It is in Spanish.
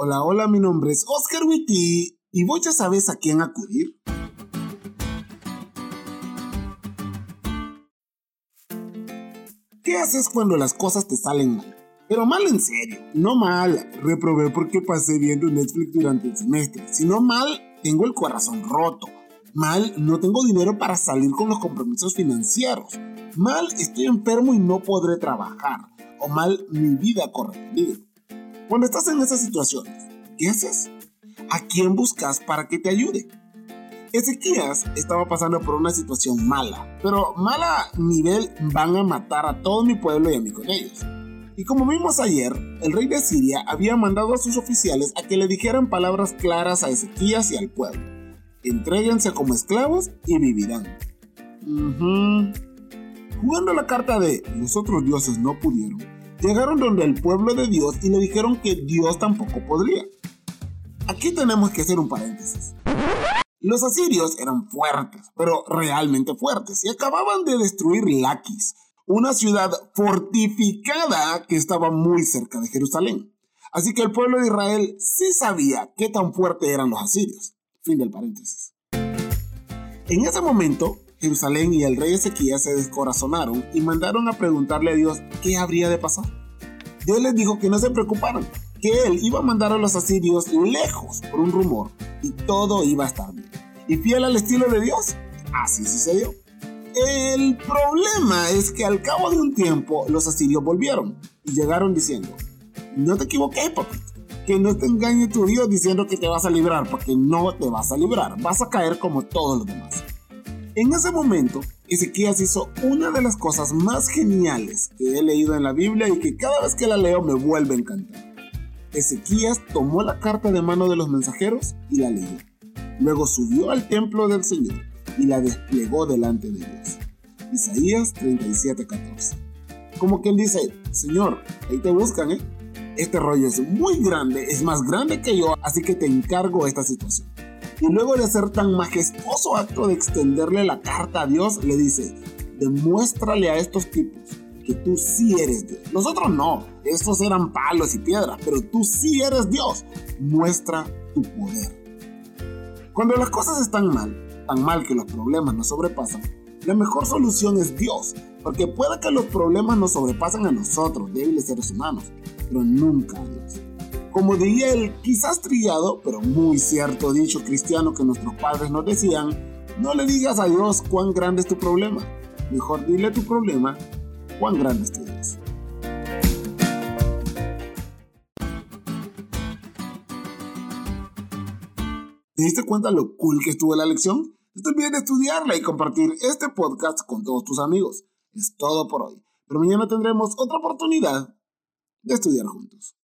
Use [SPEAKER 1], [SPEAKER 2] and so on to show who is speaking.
[SPEAKER 1] Hola, hola, mi nombre es Oscar Witty y vos ya sabes a quién acudir. ¿Qué haces cuando las cosas te salen mal? Pero mal en serio, no mal, reprobé porque pasé viendo Netflix durante el semestre, sino mal, tengo el corazón roto. Mal, no tengo dinero para salir con los compromisos financieros. Mal, estoy enfermo y no podré trabajar. O mal, mi vida corre. Cuando estás en esas situaciones, ¿qué haces? ¿A quién buscas para que te ayude? Ezequías estaba pasando por una situación mala, pero mala nivel van a matar a todo mi pueblo y a mí con ellos. Y como vimos ayer, el rey de Siria había mandado a sus oficiales a que le dijeran palabras claras a Ezequías y al pueblo. Entréguense como esclavos y vivirán. Jugando la carta de los otros dioses no pudieron, llegaron donde el pueblo de Dios y le dijeron que Dios tampoco podría. Aquí tenemos que hacer un paréntesis. Los asirios eran fuertes, pero realmente fuertes, y acababan de destruir Laquis, una ciudad fortificada que estaba muy cerca de Jerusalén. Así que el pueblo de Israel sí sabía qué tan fuertes eran los asirios. Fin del paréntesis. En ese momento, Jerusalén y el rey Ezequías se descorazonaron y mandaron a preguntarle a Dios qué habría de pasar. Dios les dijo que no se preocuparan, que él iba a mandar a los asirios lejos por un rumor y todo iba a estar bien. Y fiel al estilo de Dios, así sucedió. El problema es que al cabo de un tiempo los asirios volvieron y llegaron diciendo, no te equivoques, papito, que no te engañe tu Dios diciendo que te vas a librar, porque no te vas a librar, vas a caer como todos los demás. En ese momento, Ezequías hizo una de las cosas más geniales que he leído en la Biblia y que cada vez que la leo me vuelve a encantar. Ezequías tomó la carta de mano de los mensajeros y la leyó. Luego subió al templo del Señor y la desplegó delante de Dios. Isaías 37:14. Como quien dice, Señor, ahí te buscan, ¿eh? Este rollo es muy grande, es más grande que yo, así que te encargo esta situación. Y luego de hacer tan majestuoso acto de extenderle la carta a Dios, le dice, demuéstrale a estos tipos que tú sí eres Dios. Nosotros no, estos eran palos y piedras, pero tú sí eres Dios. Muestra tu poder. Cuando las cosas están mal, tan mal que los problemas nos sobrepasan, la mejor solución es Dios, porque puede que los problemas nos sobrepasen a nosotros, débiles seres humanos, pero nunca a Dios. Como diría el quizás trillado, pero muy cierto dicho cristiano que nuestros padres nos decían, no le digas a Dios cuán grande es tu problema, mejor dile tu problema cuán grande es tu Dios. ¿Te diste cuenta lo cool que estuvo la lección? No te olvides de estudiarla y compartir este podcast con todos tus amigos. Es todo por hoy, pero mañana tendremos otra oportunidad de estudiar juntos.